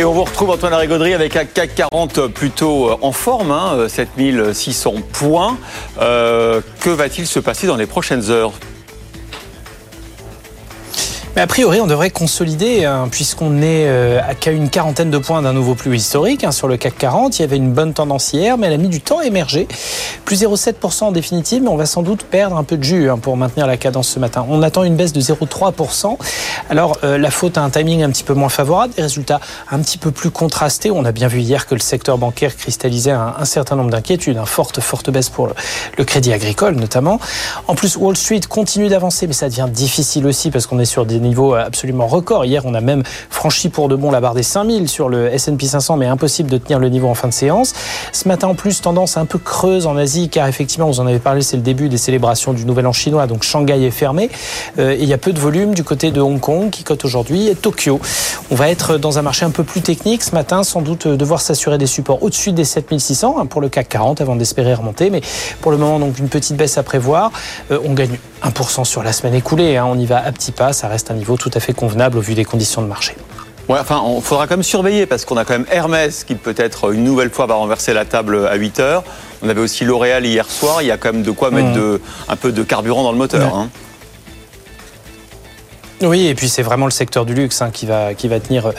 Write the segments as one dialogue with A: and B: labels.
A: Et on vous retrouve Antoine Larigauderie avec un CAC 40 plutôt en forme, hein, 7600 points. Euh, que va-t-il se passer dans les prochaines heures?
B: Mais a priori, on devrait consolider, hein, puisqu'on est euh, à qu'à une quarantaine de points d'un nouveau plus historique hein, sur le CAC 40. Il y avait une bonne tendance hier, mais elle a mis du temps à émerger. Plus 0,7% en définitive, mais on va sans doute perdre un peu de jus hein, pour maintenir la cadence ce matin. On attend une baisse de 0,3%. Alors, euh, la faute à un timing un petit peu moins favorable, des résultats un petit peu plus contrastés. On a bien vu hier que le secteur bancaire cristallisait un, un certain nombre d'inquiétudes. Une forte, forte baisse pour le, le crédit agricole, notamment. En plus, Wall Street continue d'avancer, mais ça devient difficile aussi parce qu'on est sur des niveau absolument record. Hier, on a même franchi pour de bon la barre des 5000 sur le S&P 500, mais impossible de tenir le niveau en fin de séance. Ce matin, en plus, tendance un peu creuse en Asie, car effectivement, vous en avez parlé, c'est le début des célébrations du Nouvel An chinois, donc Shanghai est fermé. Euh, et il y a peu de volume du côté de Hong Kong, qui cote aujourd'hui, et Tokyo. On va être dans un marché un peu plus technique ce matin, sans doute devoir s'assurer des supports au-dessus des 7600 hein, pour le CAC 40 avant d'espérer remonter. Mais pour le moment, donc une petite baisse à prévoir. Euh, on gagne 1% sur la semaine écoulée. Hein. On y va à petits pas. Ça reste un niveau tout à fait convenable au vu des conditions de marché.
A: Ouais, enfin, il faudra quand même surveiller parce qu'on a quand même Hermès qui peut-être une nouvelle fois va renverser la table à 8 heures. On avait aussi L'Oréal hier soir. Il y a quand même de quoi mettre mmh. de, un peu de carburant dans le moteur. Hein.
B: Oui, et puis c'est vraiment le secteur du luxe hein, qui, va, qui va tenir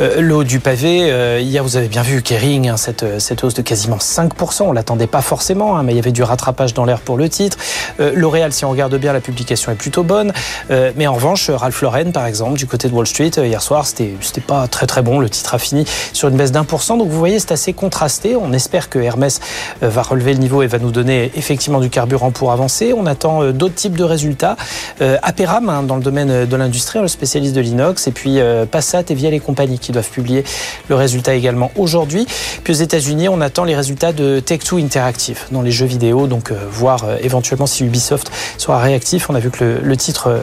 B: euh, l'eau du pavé. Euh, hier, vous avez bien vu Kering, hein, cette, cette hausse de quasiment 5%. On l'attendait pas forcément, hein, mais il y avait du rattrapage dans l'air pour le titre. Euh, L'Oréal, si on regarde bien, la publication est plutôt bonne. Euh, mais en revanche, Ralph Lauren, par exemple, du côté de Wall Street, euh, hier soir, c'était pas très très bon. Le titre a fini sur une baisse d'un pour cent. Donc vous voyez, c'est assez contrasté. On espère que Hermès euh, va relever le niveau et va nous donner effectivement du carburant pour avancer. On attend d'autres types de résultats. Aperam, hein, dans le domaine de l'industrie, le spécialiste de l'inox, et puis euh, Passat et Vial et compagnie qui doivent publier le résultat également aujourd'hui. Puis aux États-Unis, on attend les résultats de Tech2 Interactive dans les jeux vidéo, donc euh, voir euh, éventuellement si Ubisoft sera réactif. On a vu que le, titre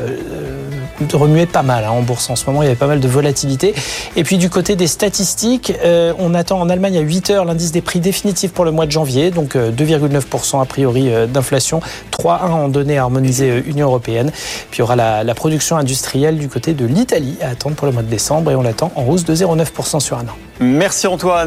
B: remuait pas mal hein, en bourse en ce moment, il y avait pas mal de volatilité. Et puis du côté des statistiques, euh, on attend en Allemagne à 8 heures l'indice des prix définitif pour le mois de janvier, donc 2,9% a priori d'inflation, 3,1 en données harmonisées Union européenne. Puis il y aura la, production industrielle du du côté de l'Italie à attendre pour le mois de décembre et on l'attend en hausse de 0,9% sur un an.
A: Merci Antoine.